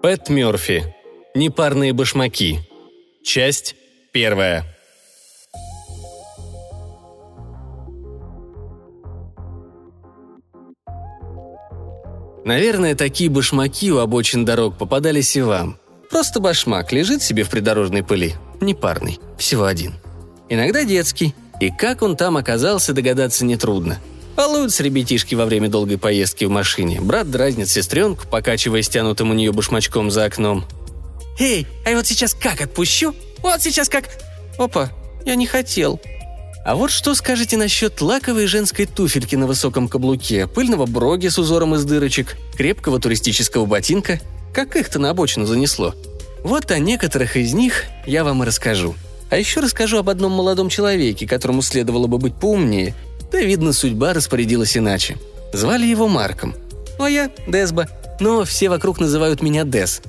Пэт Мёрфи. Непарные башмаки. Часть первая. Наверное, такие башмаки у обочин дорог попадались и вам. Просто башмак лежит себе в придорожной пыли. Непарный. Всего один. Иногда детский. И как он там оказался, догадаться нетрудно. Балуются ребятишки во время долгой поездки в машине. Брат дразнит сестренку, покачивая стянутым у нее башмачком за окном. «Эй, а я вот сейчас как отпущу? Вот сейчас как...» «Опа, я не хотел», а вот что скажете насчет лаковой женской туфельки на высоком каблуке, пыльного броги с узором из дырочек, крепкого туристического ботинка? Как их-то на обочину занесло? Вот о некоторых из них я вам и расскажу. А еще расскажу об одном молодом человеке, которому следовало бы быть поумнее, да, видно, судьба распорядилась иначе. Звали его Марком. А я – Десба. Но все вокруг называют меня Дес.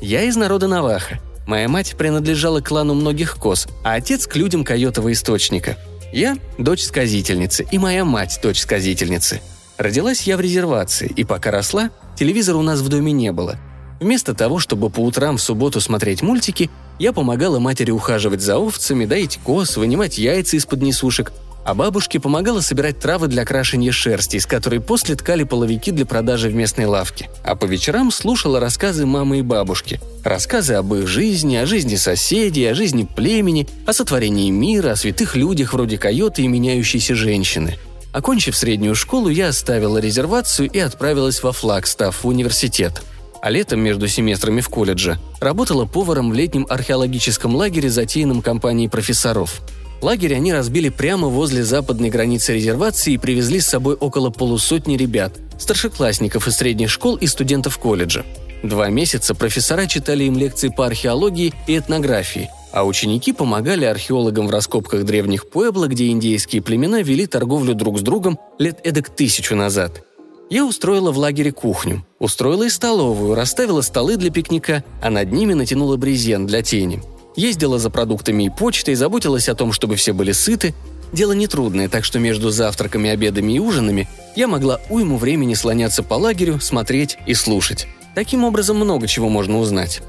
Я из народа Наваха. Моя мать принадлежала клану многих коз, а отец – к людям койотового источника. Я – дочь сказительницы, и моя мать – дочь сказительницы. Родилась я в резервации, и пока росла, телевизора у нас в доме не было. Вместо того, чтобы по утрам в субботу смотреть мультики, я помогала матери ухаживать за овцами, доить коз, вынимать яйца из-под несушек, а бабушке помогала собирать травы для крашения шерсти, из которой после ткали половики для продажи в местной лавке. А по вечерам слушала рассказы мамы и бабушки. Рассказы об их жизни, о жизни соседей, о жизни племени, о сотворении мира, о святых людях вроде койоты и меняющейся женщины. Окончив среднюю школу, я оставила резервацию и отправилась во Флагстав в университет. А летом между семестрами в колледже работала поваром в летнем археологическом лагере, затеянном компанией профессоров – Лагерь они разбили прямо возле западной границы резервации и привезли с собой около полусотни ребят, старшеклассников из средних школ и студентов колледжа. Два месяца профессора читали им лекции по археологии и этнографии, а ученики помогали археологам в раскопках древних Пуэбло, где индейские племена вели торговлю друг с другом лет эдак тысячу назад. Я устроила в лагере кухню, устроила и столовую, расставила столы для пикника, а над ними натянула брезент для тени – Ездила за продуктами и почтой, заботилась о том, чтобы все были сыты. Дело нетрудное, так что между завтраками, обедами и ужинами я могла уйму времени слоняться по лагерю, смотреть и слушать. Таким образом много чего можно узнать.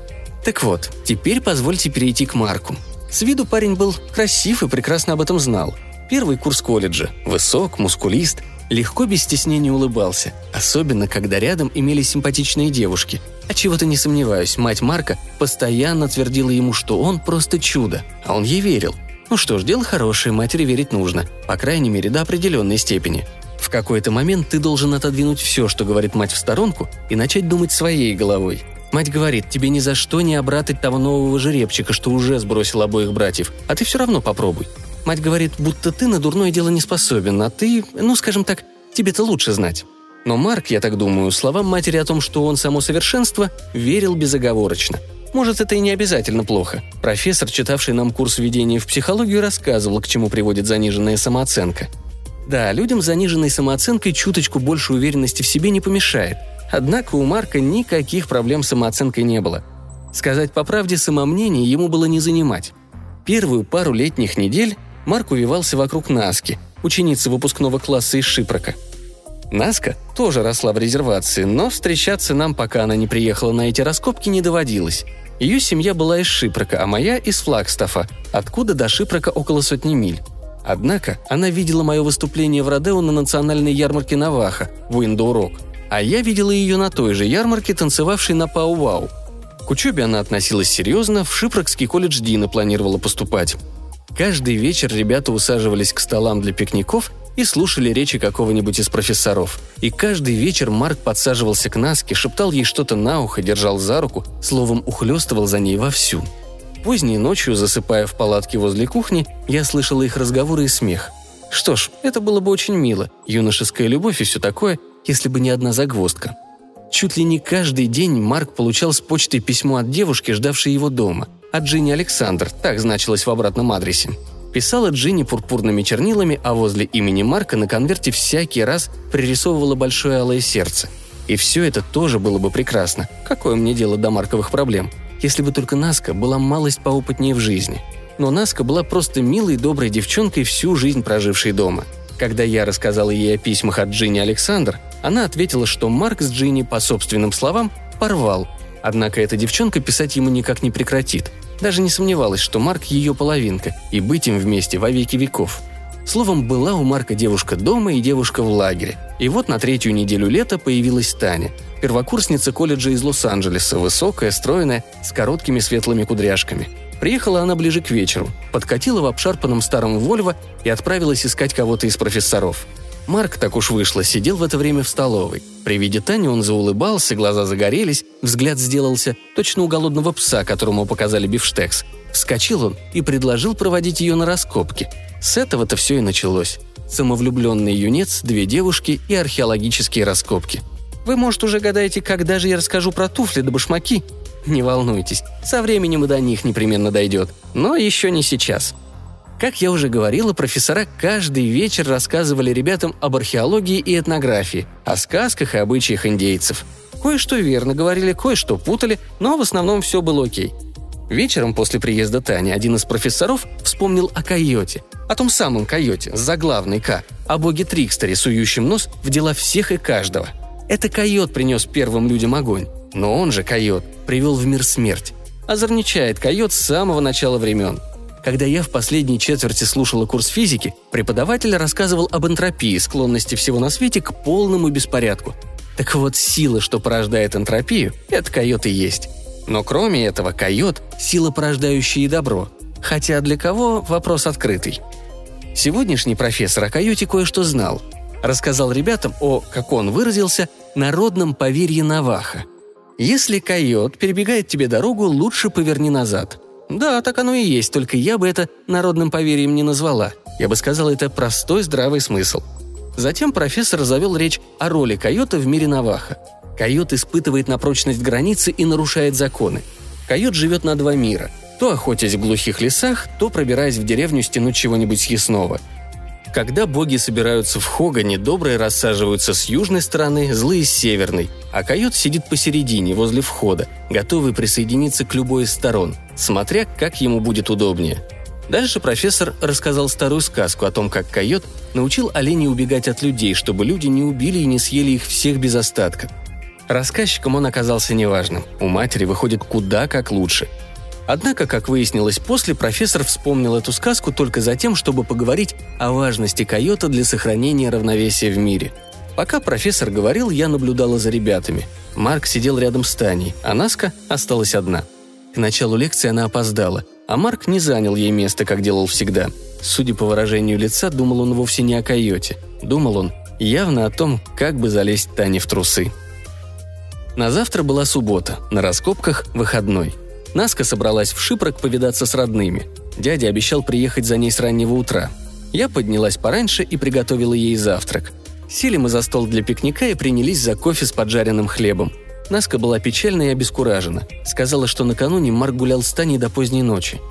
Так вот, теперь позвольте перейти к Марку. С виду парень был красив и прекрасно об этом знал. Первый курс колледжа. Высок, мускулист, легко без стеснения улыбался, особенно когда рядом имелись симпатичные девушки – а чего-то не сомневаюсь, мать Марка постоянно твердила ему, что он просто чудо, а он ей верил. Ну что ж, дело хорошее, матери верить нужно, по крайней мере, до определенной степени. В какой-то момент ты должен отодвинуть все, что говорит мать в сторонку, и начать думать своей головой. Мать говорит, тебе ни за что не обратать того нового жеребчика, что уже сбросил обоих братьев, а ты все равно попробуй. Мать говорит, будто ты на дурное дело не способен, а ты, ну, скажем так, тебе-то лучше знать. Но Марк, я так думаю, словам матери о том, что он само совершенство, верил безоговорочно. Может, это и не обязательно плохо. Профессор, читавший нам курс введения в психологию, рассказывал, к чему приводит заниженная самооценка. Да, людям с заниженной самооценкой чуточку больше уверенности в себе не помешает. Однако у Марка никаких проблем с самооценкой не было. Сказать по правде, самомнение ему было не занимать. Первую пару летних недель Марк увивался вокруг Наски, ученицы выпускного класса из Шипрока – Наска тоже росла в резервации, но встречаться нам, пока она не приехала на эти раскопки, не доводилось. Ее семья была из Шипрока, а моя – из Флагстафа, откуда до Шипрока около сотни миль. Однако она видела мое выступление в Родео на национальной ярмарке Наваха в Уиндоурок, а я видела ее на той же ярмарке, танцевавшей на Пау-Вау. К учебе она относилась серьезно, в Шипрокский колледж Дина планировала поступать. Каждый вечер ребята усаживались к столам для пикников и слушали речи какого-нибудь из профессоров. И каждый вечер Марк подсаживался к Наске, шептал ей что-то на ухо, держал за руку, словом, ухлёстывал за ней вовсю. Поздней ночью, засыпая в палатке возле кухни, я слышала их разговоры и смех. Что ж, это было бы очень мило, юношеская любовь и все такое, если бы не одна загвоздка. Чуть ли не каждый день Марк получал с почтой письмо от девушки, ждавшей его дома. От Джинни Александр, так значилось в обратном адресе. Писала Джинни пурпурными чернилами, а возле имени Марка на конверте всякий раз пририсовывала большое алое сердце. И все это тоже было бы прекрасно. Какое мне дело до марковых проблем? если бы только Наска была малость поопытнее в жизни. Но Наска была просто милой доброй девчонкой, всю жизнь прожившей дома. Когда я рассказала ей о письмах от Джинни Александр, она ответила, что Марк с Джинни, по собственным словам, порвал. Однако эта девчонка писать ему никак не прекратит. Даже не сомневалась, что Марк ее половинка, и быть им вместе во веки веков. Словом, была у Марка девушка дома и девушка в лагере. И вот на третью неделю лета появилась Таня. Первокурсница колледжа из Лос-Анджелеса, высокая, стройная, с короткими светлыми кудряшками. Приехала она ближе к вечеру, подкатила в обшарпанном старом Вольво и отправилась искать кого-то из профессоров. Марк, так уж вышло, сидел в это время в столовой. При виде Тани он заулыбался, глаза загорелись, взгляд сделался точно у голодного пса, которому показали бифштекс. Вскочил он и предложил проводить ее на раскопки. С этого-то все и началось. Самовлюбленный юнец, две девушки и археологические раскопки. Вы, может, уже гадаете, когда же я расскажу про туфли да башмаки? Не волнуйтесь, со временем и до них непременно дойдет. Но еще не сейчас. Как я уже говорила, профессора каждый вечер рассказывали ребятам об археологии и этнографии, о сказках и обычаях индейцев. Кое-что верно говорили, кое-что путали, но в основном все было окей. Вечером после приезда Тани один из профессоров вспомнил о койоте, о том самом койоте, заглавный К, о боге Трикстере, сующем нос в дела всех и каждого. Это койот принес первым людям огонь, но он же койот привел в мир смерть. Озорничает койот с самого начала времен – когда я в последней четверти слушала курс физики, преподаватель рассказывал об энтропии, склонности всего на свете к полному беспорядку. Так вот, сила, что порождает энтропию, это койот и есть. Но кроме этого, койот – сила, порождающая и добро. Хотя для кого – вопрос открытый. Сегодняшний профессор о койоте кое-что знал. Рассказал ребятам о, как он выразился, народном поверье Наваха. Если койот перебегает тебе дорогу, лучше поверни назад – да, так оно и есть, только я бы это народным поверьем не назвала. Я бы сказала, это простой здравый смысл. Затем профессор завел речь о роли койота в мире Наваха. Койот испытывает на прочность границы и нарушает законы. Койот живет на два мира. То охотясь в глухих лесах, то пробираясь в деревню стянуть чего-нибудь съестного – когда боги собираются в Хогане, добрые рассаживаются с южной стороны, злые с северной, а койот сидит посередине, возле входа, готовый присоединиться к любой из сторон, смотря как ему будет удобнее. Дальше профессор рассказал старую сказку о том, как койот научил оленей убегать от людей, чтобы люди не убили и не съели их всех без остатка. Рассказчиком он оказался неважным. У матери выходит куда как лучше – Однако, как выяснилось после, профессор вспомнил эту сказку только за тем, чтобы поговорить о важности койота для сохранения равновесия в мире. Пока профессор говорил, я наблюдала за ребятами. Марк сидел рядом с Таней, а Наска осталась одна. К началу лекции она опоздала, а Марк не занял ей место, как делал всегда. Судя по выражению лица, думал он вовсе не о койоте. Думал он явно о том, как бы залезть Тане в трусы. На завтра была суббота, на раскопках – выходной – Наска собралась в Шипрок повидаться с родными. Дядя обещал приехать за ней с раннего утра. Я поднялась пораньше и приготовила ей завтрак. Сели мы за стол для пикника и принялись за кофе с поджаренным хлебом. Наска была печальна и обескуражена. Сказала, что накануне Марк гулял с Таней до поздней ночи.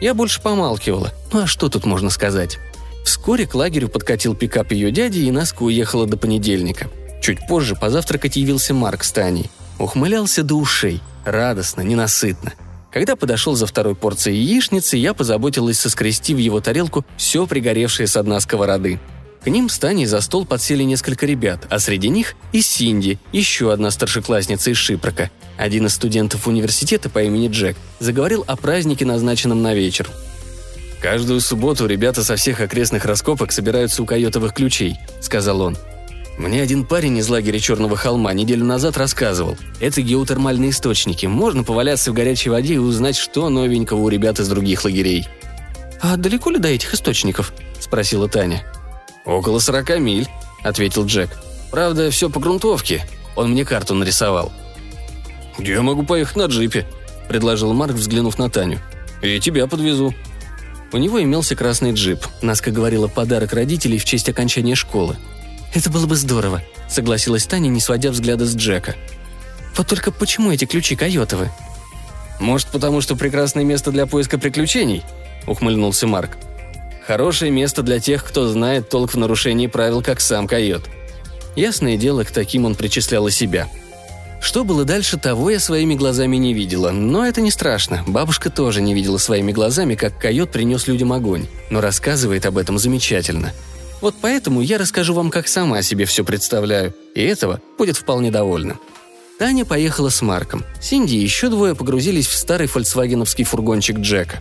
Я больше помалкивала. Ну а что тут можно сказать? Вскоре к лагерю подкатил пикап ее дяди, и Наска уехала до понедельника. Чуть позже позавтракать явился Марк с Таней. Ухмылялся до ушей. Радостно, ненасытно – когда подошел за второй порцией яичницы, я позаботилась соскрести в его тарелку все пригоревшее с дна сковороды. К ним с Таней за стол подсели несколько ребят, а среди них и Синди, еще одна старшеклассница из Шипрока. Один из студентов университета по имени Джек заговорил о празднике, назначенном на вечер. «Каждую субботу ребята со всех окрестных раскопок собираются у койотовых ключей», — сказал он. Мне один парень из лагеря Черного холма неделю назад рассказывал. Это геотермальные источники. Можно поваляться в горячей воде и узнать, что новенького у ребят из других лагерей. «А далеко ли до этих источников?» – спросила Таня. «Около сорока миль», – ответил Джек. «Правда, все по грунтовке. Он мне карту нарисовал». «Я могу поехать на джипе», – предложил Марк, взглянув на Таню. «И тебя подвезу». У него имелся красный джип. Наска говорила подарок родителей в честь окончания школы – «Это было бы здорово», — согласилась Таня, не сводя взгляда с Джека. «Вот только почему эти ключи койотовы?» «Может, потому что прекрасное место для поиска приключений?» — ухмыльнулся Марк. «Хорошее место для тех, кто знает толк в нарушении правил, как сам койот». Ясное дело, к таким он причислял и себя. Что было дальше, того я своими глазами не видела, но это не страшно. Бабушка тоже не видела своими глазами, как койот принес людям огонь, но рассказывает об этом замечательно. Вот поэтому я расскажу вам, как сама себе все представляю, и этого будет вполне довольна. Таня поехала с Марком. Синди и еще двое погрузились в старый фольксвагеновский фургончик Джека.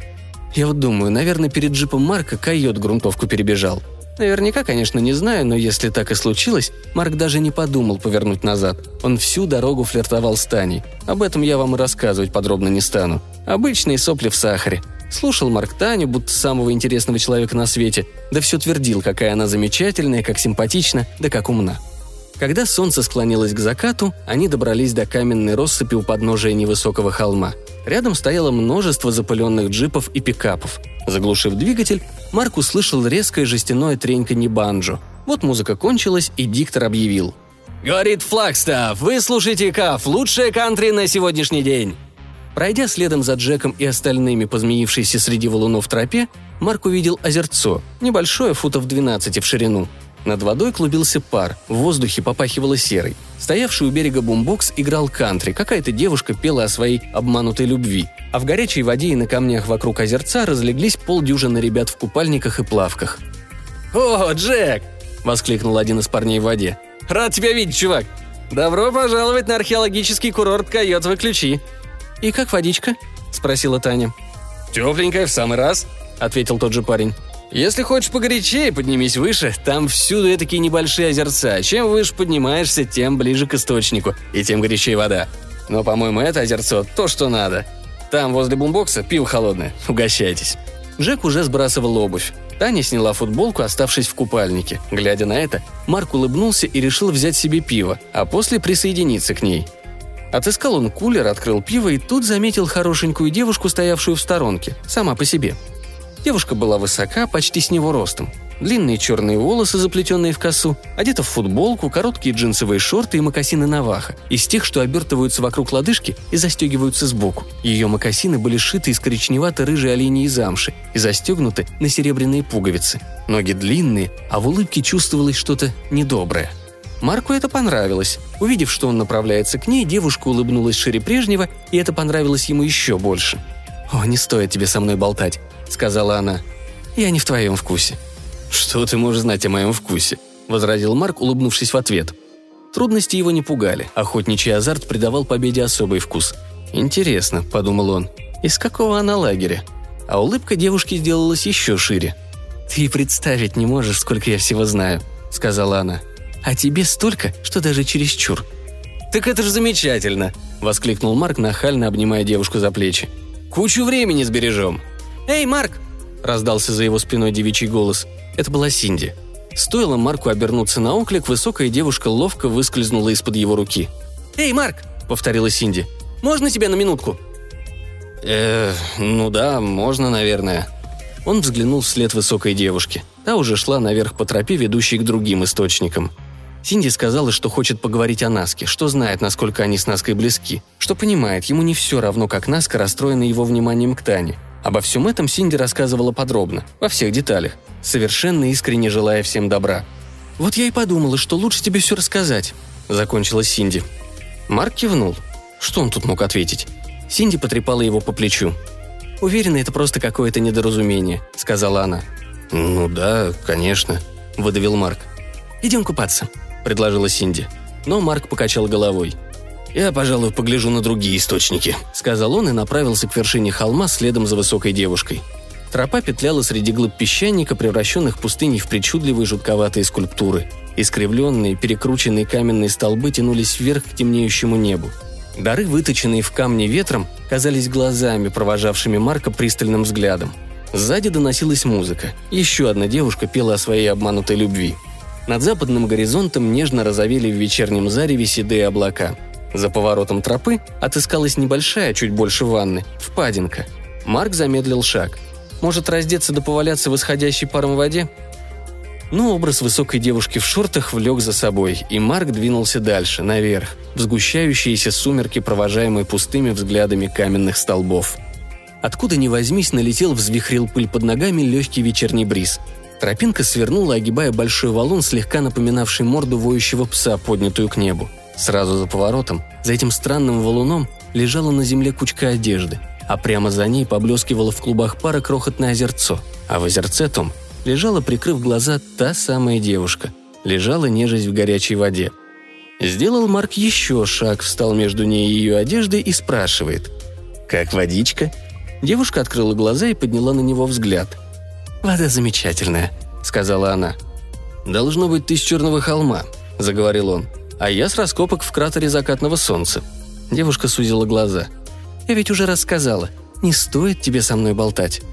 Я вот думаю, наверное, перед джипом Марка койот грунтовку перебежал. Наверняка, конечно, не знаю, но если так и случилось, Марк даже не подумал повернуть назад. Он всю дорогу флиртовал с Таней. Об этом я вам и рассказывать подробно не стану. Обычные сопли в сахаре. Слушал Марк Таню, будто самого интересного человека на свете, да все твердил, какая она замечательная, как симпатична, да как умна. Когда солнце склонилось к закату, они добрались до каменной россыпи у подножия невысокого холма. Рядом стояло множество запыленных джипов и пикапов. Заглушив двигатель, Марк услышал резкое жестяное треньканье банджо. Вот музыка кончилась, и диктор объявил. «Говорит Флагстаф, вы слушаете Каф, лучшая кантри на сегодняшний день!» Пройдя следом за Джеком и остальными по среди валунов тропе, Марк увидел озерцо, небольшое, футов 12 в ширину. Над водой клубился пар, в воздухе попахивало серой. Стоявший у берега бумбокс играл кантри, какая-то девушка пела о своей обманутой любви. А в горячей воде и на камнях вокруг озерца разлеглись полдюжины ребят в купальниках и плавках. «О, Джек!» – воскликнул один из парней в воде. «Рад тебя видеть, чувак! Добро пожаловать на археологический курорт Койотовы ключи!» «И как водичка?» – спросила Таня. «Тепленькая в самый раз», – ответил тот же парень. Если хочешь погорячее, поднимись выше, там всюду такие небольшие озерца. Чем выше поднимаешься, тем ближе к источнику, и тем горячее вода. Но, по-моему, это озерцо то, что надо. Там, возле бумбокса, пиво холодное. Угощайтесь. Джек уже сбрасывал обувь. Таня сняла футболку, оставшись в купальнике. Глядя на это, Марк улыбнулся и решил взять себе пиво, а после присоединиться к ней. Отыскал он кулер, открыл пиво и тут заметил хорошенькую девушку, стоявшую в сторонке, сама по себе – Девушка была высока, почти с него ростом. Длинные черные волосы, заплетенные в косу, одета в футболку, короткие джинсовые шорты и мокасины Наваха, из тех, что обертываются вокруг лодыжки и застегиваются сбоку. Ее мокасины были сшиты из коричневато-рыжей оленьей замши и застегнуты на серебряные пуговицы. Ноги длинные, а в улыбке чувствовалось что-то недоброе. Марку это понравилось. Увидев, что он направляется к ней, девушка улыбнулась шире прежнего, и это понравилось ему еще больше. «О, не стоит тебе со мной болтать», — сказала она. «Я не в твоем вкусе». «Что ты можешь знать о моем вкусе?» — возразил Марк, улыбнувшись в ответ. Трудности его не пугали, охотничий азарт придавал победе особый вкус. «Интересно», — подумал он, — «из какого она лагеря?» А улыбка девушки сделалась еще шире. «Ты представить не можешь, сколько я всего знаю», — сказала она. «А тебе столько, что даже чересчур». «Так это же замечательно!» — воскликнул Марк, нахально обнимая девушку за плечи. «Кучу времени сбережем!» «Эй, Марк!» – раздался за его спиной девичий голос. Это была Синди. Стоило Марку обернуться на оклик, высокая девушка ловко выскользнула из-под его руки. «Эй, Марк!» – повторила Синди. «Можно тебя на минутку?» «Э, ну да, можно, наверное». Он взглянул вслед высокой девушки. Та уже шла наверх по тропе, ведущей к другим источникам. Синди сказала, что хочет поговорить о Наске, что знает, насколько они с Наской близки, что понимает, ему не все равно, как Наска расстроена его вниманием к Тане, Обо всем этом Синди рассказывала подробно, во всех деталях, совершенно искренне желая всем добра. «Вот я и подумала, что лучше тебе все рассказать», – закончила Синди. Марк кивнул. Что он тут мог ответить? Синди потрепала его по плечу. «Уверена, это просто какое-то недоразумение», – сказала она. «Ну да, конечно», – выдавил Марк. «Идем купаться», – предложила Синди. Но Марк покачал головой. «Я, пожалуй, погляжу на другие источники», — сказал он и направился к вершине холма следом за высокой девушкой. Тропа петляла среди глыб песчаника, превращенных пустыней в причудливые жутковатые скульптуры. Искривленные, перекрученные каменные столбы тянулись вверх к темнеющему небу. Дары, выточенные в камне ветром, казались глазами, провожавшими Марка пристальным взглядом. Сзади доносилась музыка. Еще одна девушка пела о своей обманутой любви. Над западным горизонтом нежно разовели в вечернем зареве седые облака – за поворотом тропы отыскалась небольшая, чуть больше ванны, впадинка. Марк замедлил шаг. Может, раздеться да поваляться в исходящей паром воде? Но образ высокой девушки в шортах влек за собой, и Марк двинулся дальше, наверх, в сгущающиеся сумерки, провожаемые пустыми взглядами каменных столбов. Откуда ни возьмись, налетел, взвихрил пыль под ногами легкий вечерний бриз. Тропинка свернула, огибая большой валун, слегка напоминавший морду воющего пса, поднятую к небу. Сразу за поворотом, за этим странным валуном, лежала на земле кучка одежды, а прямо за ней поблескивало в клубах пара крохотное озерцо, а в озерце том лежала, прикрыв глаза, та самая девушка. Лежала нежесть в горячей воде. Сделал Марк еще шаг, встал между ней и ее одеждой и спрашивает. «Как водичка?» Девушка открыла глаза и подняла на него взгляд. «Вода замечательная», — сказала она. «Должно быть, ты с Черного холма», — заговорил он. «А я с раскопок в кратере закатного солнца». Девушка сузила глаза. «Я ведь уже рассказала. Не стоит тебе со мной болтать».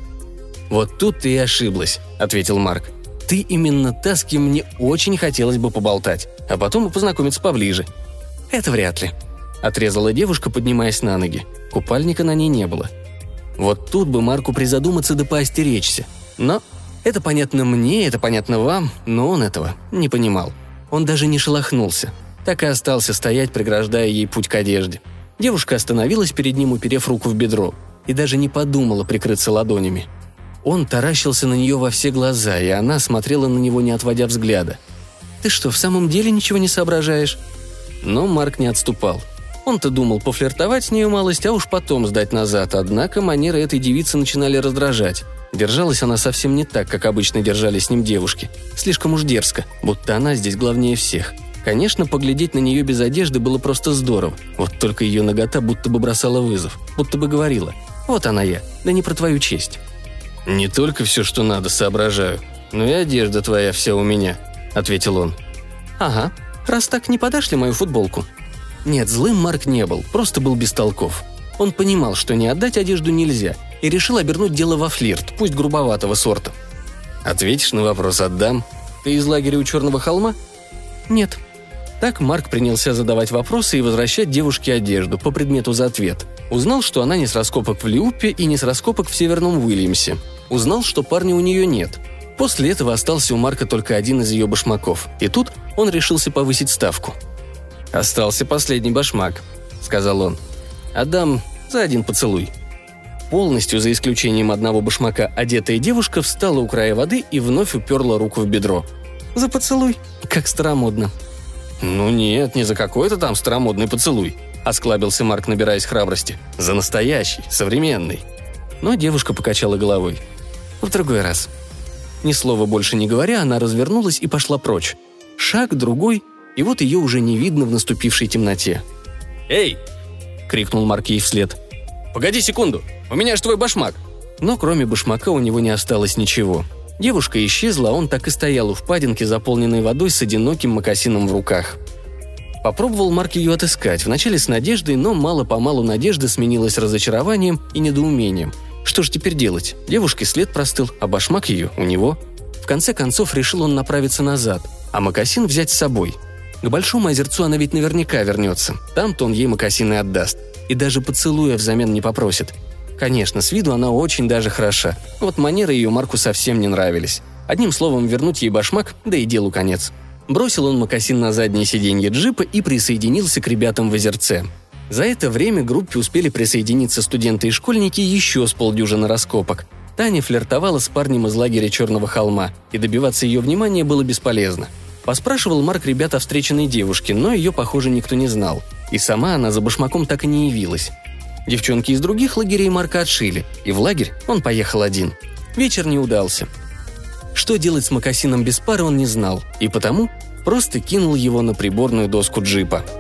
«Вот тут ты и ошиблась», — ответил Марк. «Ты именно та, с кем мне очень хотелось бы поболтать, а потом познакомиться поближе». «Это вряд ли», — отрезала девушка, поднимаясь на ноги. Купальника на ней не было. Вот тут бы Марку призадуматься да поостеречься. Но это понятно мне, это понятно вам, но он этого не понимал. Он даже не шелохнулся. Так и остался стоять, преграждая ей путь к одежде. Девушка остановилась перед ним, уперев руку в бедро, и даже не подумала прикрыться ладонями. Он таращился на нее во все глаза, и она смотрела на него, не отводя взгляда. «Ты что, в самом деле ничего не соображаешь?» Но Марк не отступал. Он-то думал пофлиртовать с нею малость, а уж потом сдать назад, однако манеры этой девицы начинали раздражать. Держалась она совсем не так, как обычно держались с ним девушки. Слишком уж дерзко, будто она здесь главнее всех. Конечно, поглядеть на нее без одежды было просто здорово. Вот только ее нагота будто бы бросала вызов, будто бы говорила «Вот она я, да не про твою честь». «Не только все, что надо, соображаю, но и одежда твоя вся у меня», — ответил он. «Ага, раз так не подашь ли мою футболку?» Нет, злым Марк не был, просто был бестолков. Он понимал, что не отдать одежду нельзя, и решил обернуть дело во флирт, пусть грубоватого сорта. «Ответишь на вопрос «отдам»? Ты из лагеря у Черного холма?» «Нет». Так Марк принялся задавать вопросы и возвращать девушке одежду по предмету за ответ. Узнал, что она не с раскопок в Лиупе и не с раскопок в Северном Уильямсе. Узнал, что парня у нее нет. После этого остался у Марка только один из ее башмаков. И тут он решился повысить ставку. «Остался последний башмак», — сказал он. «Отдам за один поцелуй». Полностью, за исключением одного башмака, одетая девушка встала у края воды и вновь уперла руку в бедро. «За поцелуй? Как старомодно». «Ну нет, не за какой-то там старомодный поцелуй», — осклабился Марк, набираясь храбрости. «За настоящий, современный». Но девушка покачала головой. «В другой раз». Ни слова больше не говоря, она развернулась и пошла прочь. Шаг, другой, и вот ее уже не видно в наступившей темноте. «Эй!» — крикнул Марк ей вслед. «Погоди секунду! У меня же твой башмак!» Но кроме башмака у него не осталось ничего. Девушка исчезла, а он так и стоял у впадинки, заполненной водой с одиноким мокасином в руках. Попробовал Марк ее отыскать, вначале с надеждой, но мало-помалу надежда сменилась разочарованием и недоумением. Что же теперь делать? Девушке след простыл, а башмак ее у него. В конце концов решил он направиться назад, а мокасин взять с собой. К Большому озерцу она ведь наверняка вернется. Там-то он ей мокасины отдаст и даже поцелуя взамен не попросит. Конечно, с виду она очень даже хороша. Вот манеры ее Марку совсем не нравились. Одним словом, вернуть ей башмак, да и делу конец. Бросил он мокасин на заднее сиденье джипа и присоединился к ребятам в озерце. За это время группе успели присоединиться студенты и школьники еще с полдюжины раскопок. Таня флиртовала с парнем из лагеря Черного холма, и добиваться ее внимания было бесполезно. Поспрашивал Марк ребят о встреченной девушке, но ее, похоже, никто не знал. И сама она за башмаком так и не явилась. Девчонки из других лагерей Марка отшили, и в лагерь он поехал один. Вечер не удался. Что делать с мокасином без пары он не знал, и потому просто кинул его на приборную доску джипа –